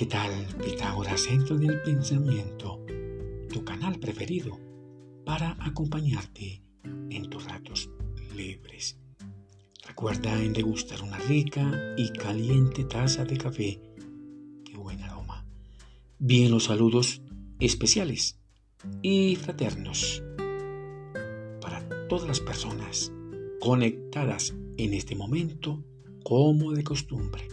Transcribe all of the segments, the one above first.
¿Qué tal Pitágoras Centro del Pensamiento? Tu canal preferido para acompañarte en tus ratos libres. Recuerda en degustar una rica y caliente taza de café. Qué buen aroma. Bien los saludos especiales y fraternos para todas las personas conectadas en este momento como de costumbre.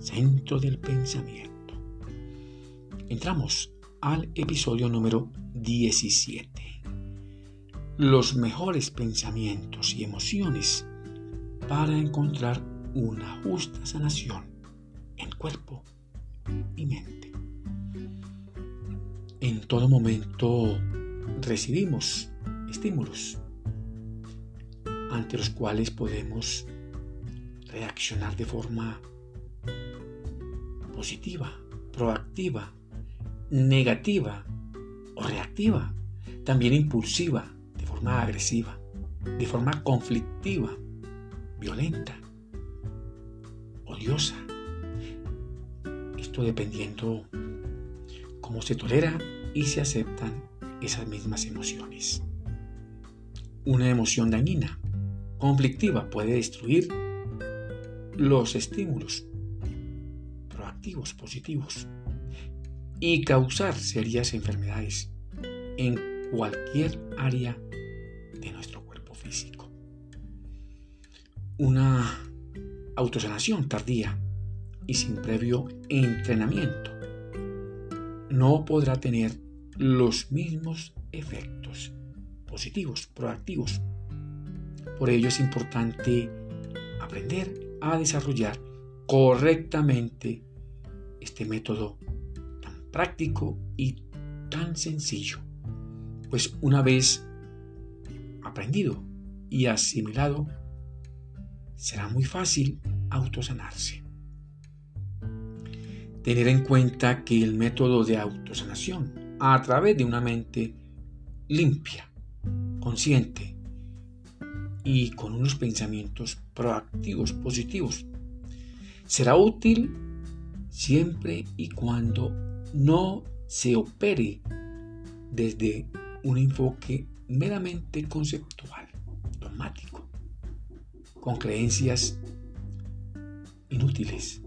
Centro del pensamiento. Entramos al episodio número 17. Los mejores pensamientos y emociones para encontrar una justa sanación en cuerpo y mente. En todo momento recibimos estímulos ante los cuales podemos reaccionar de forma positiva, proactiva, negativa o reactiva, también impulsiva, de forma agresiva, de forma conflictiva, violenta, odiosa. Esto dependiendo cómo se tolera y se aceptan esas mismas emociones. Una emoción dañina, conflictiva, puede destruir los estímulos proactivos, positivos, y causar serias enfermedades en cualquier área de nuestro cuerpo físico. Una autosanación tardía y sin previo entrenamiento no podrá tener los mismos efectos positivos, proactivos. Por ello es importante aprender a desarrollar correctamente este método tan práctico y tan sencillo. Pues una vez aprendido y asimilado, será muy fácil autosanarse. Tener en cuenta que el método de autosanación a través de una mente limpia, consciente y con unos pensamientos proactivos, positivos, será útil siempre y cuando no se opere desde un enfoque meramente conceptual, dogmático, con creencias inútiles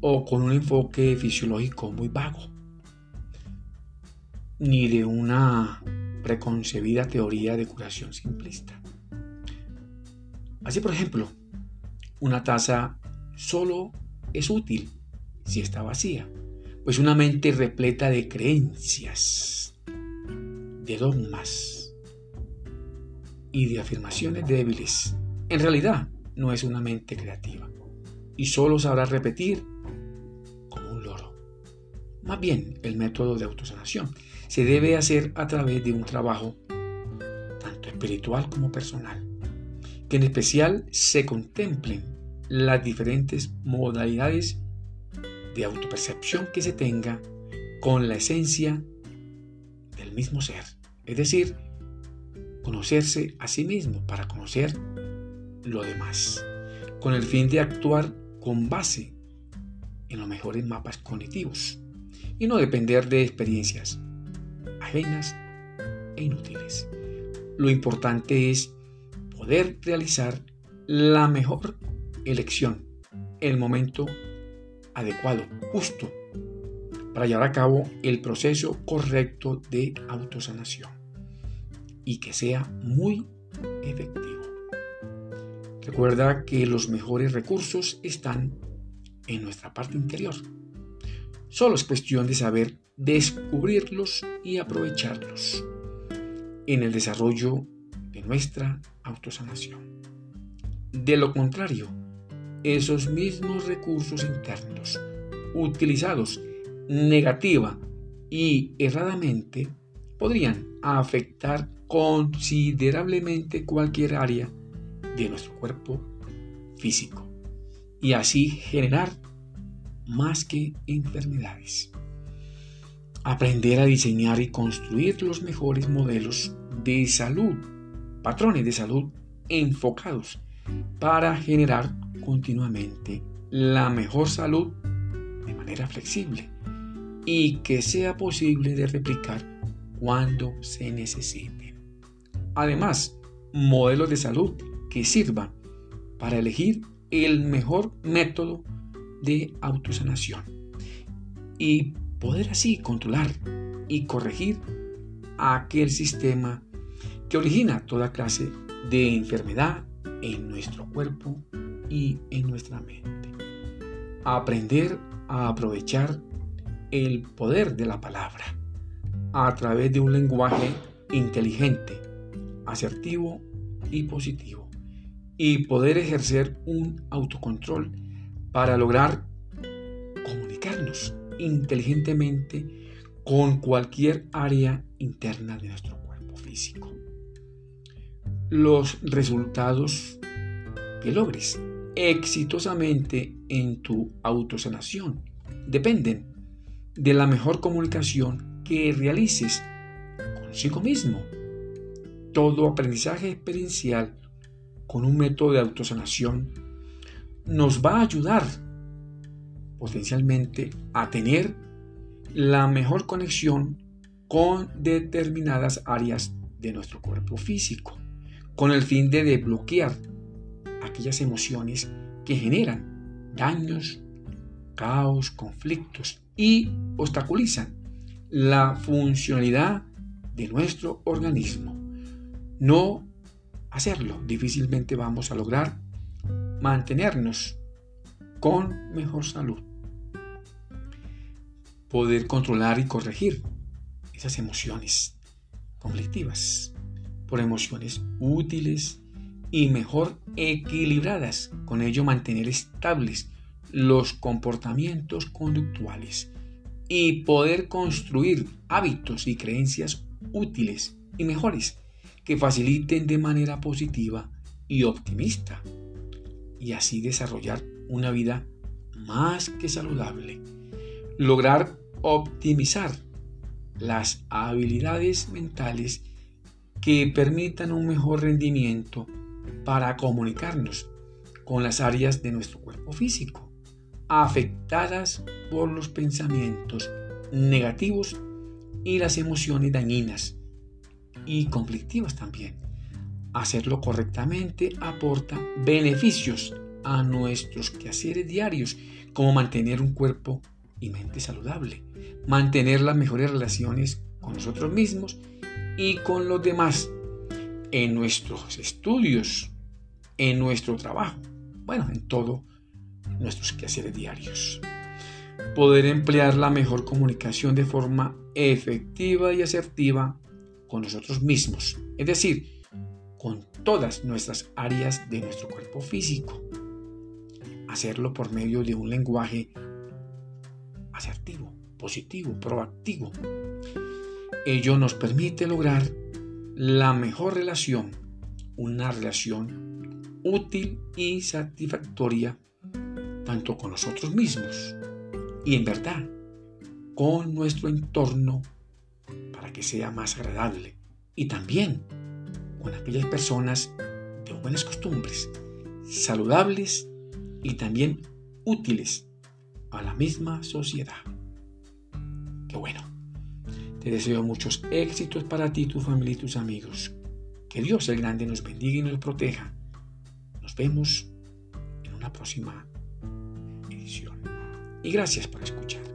o con un enfoque fisiológico muy vago, ni de una preconcebida teoría de curación simplista. Así, por ejemplo, una taza solo es útil si está vacía, pues una mente repleta de creencias, de dogmas y de afirmaciones débiles, en realidad no es una mente creativa y solo sabrá repetir más bien, el método de autosanación se debe hacer a través de un trabajo tanto espiritual como personal, que en especial se contemplen las diferentes modalidades de autopercepción que se tenga con la esencia del mismo ser, es decir, conocerse a sí mismo para conocer lo demás, con el fin de actuar con base en los mejores mapas cognitivos y no depender de experiencias ajenas e inútiles. Lo importante es realizar la mejor elección, el momento adecuado, justo, para llevar a cabo el proceso correcto de autosanación y que sea muy efectivo. Recuerda que los mejores recursos están en nuestra parte interior Solo es cuestión de saber descubrirlos y aprovecharlos en el desarrollo de nuestra autosanación. De lo contrario, esos mismos recursos internos utilizados negativa y erradamente podrían afectar considerablemente cualquier área de nuestro cuerpo físico y así generar más que enfermedades. Aprender a diseñar y construir los mejores modelos de salud, patrones de salud enfocados para generar continuamente la mejor salud de manera flexible y que sea posible de replicar cuando se necesite. Además, modelos de salud que sirvan para elegir el mejor método de autosanación y poder así controlar y corregir aquel sistema que origina toda clase de enfermedad en nuestro cuerpo y en nuestra mente. Aprender a aprovechar el poder de la palabra a través de un lenguaje inteligente, asertivo y positivo y poder ejercer un autocontrol para lograr comunicarnos inteligentemente con cualquier área interna de nuestro cuerpo físico. Los resultados que logres exitosamente en tu autosanación dependen de la mejor comunicación que realices consigo mismo. Todo aprendizaje experiencial con un método de autosanación nos va a ayudar potencialmente a tener la mejor conexión con determinadas áreas de nuestro cuerpo físico, con el fin de desbloquear aquellas emociones que generan daños, caos, conflictos y obstaculizan la funcionalidad de nuestro organismo. No hacerlo, difícilmente vamos a lograr mantenernos con mejor salud. Poder controlar y corregir esas emociones conflictivas por emociones útiles y mejor equilibradas, con ello mantener estables los comportamientos conductuales y poder construir hábitos y creencias útiles y mejores que faciliten de manera positiva y optimista y así desarrollar una vida más que saludable. Lograr optimizar las habilidades mentales que permitan un mejor rendimiento para comunicarnos con las áreas de nuestro cuerpo físico afectadas por los pensamientos negativos y las emociones dañinas y conflictivas también. Hacerlo correctamente aporta beneficios a nuestros quehaceres diarios, como mantener un cuerpo y mente saludable, mantener las mejores relaciones con nosotros mismos y con los demás, en nuestros estudios, en nuestro trabajo, bueno, en todos nuestros quehaceres diarios. Poder emplear la mejor comunicación de forma efectiva y asertiva con nosotros mismos, es decir, con todas nuestras áreas de nuestro cuerpo físico. Hacerlo por medio de un lenguaje asertivo, positivo, proactivo. Ello nos permite lograr la mejor relación, una relación útil y satisfactoria tanto con nosotros mismos y en verdad con nuestro entorno para que sea más agradable y también con aquellas personas de buenas costumbres, saludables y también útiles a la misma sociedad. Qué bueno. Te deseo muchos éxitos para ti, tu familia y tus amigos. Que Dios el Grande nos bendiga y nos proteja. Nos vemos en una próxima edición. Y gracias por escuchar.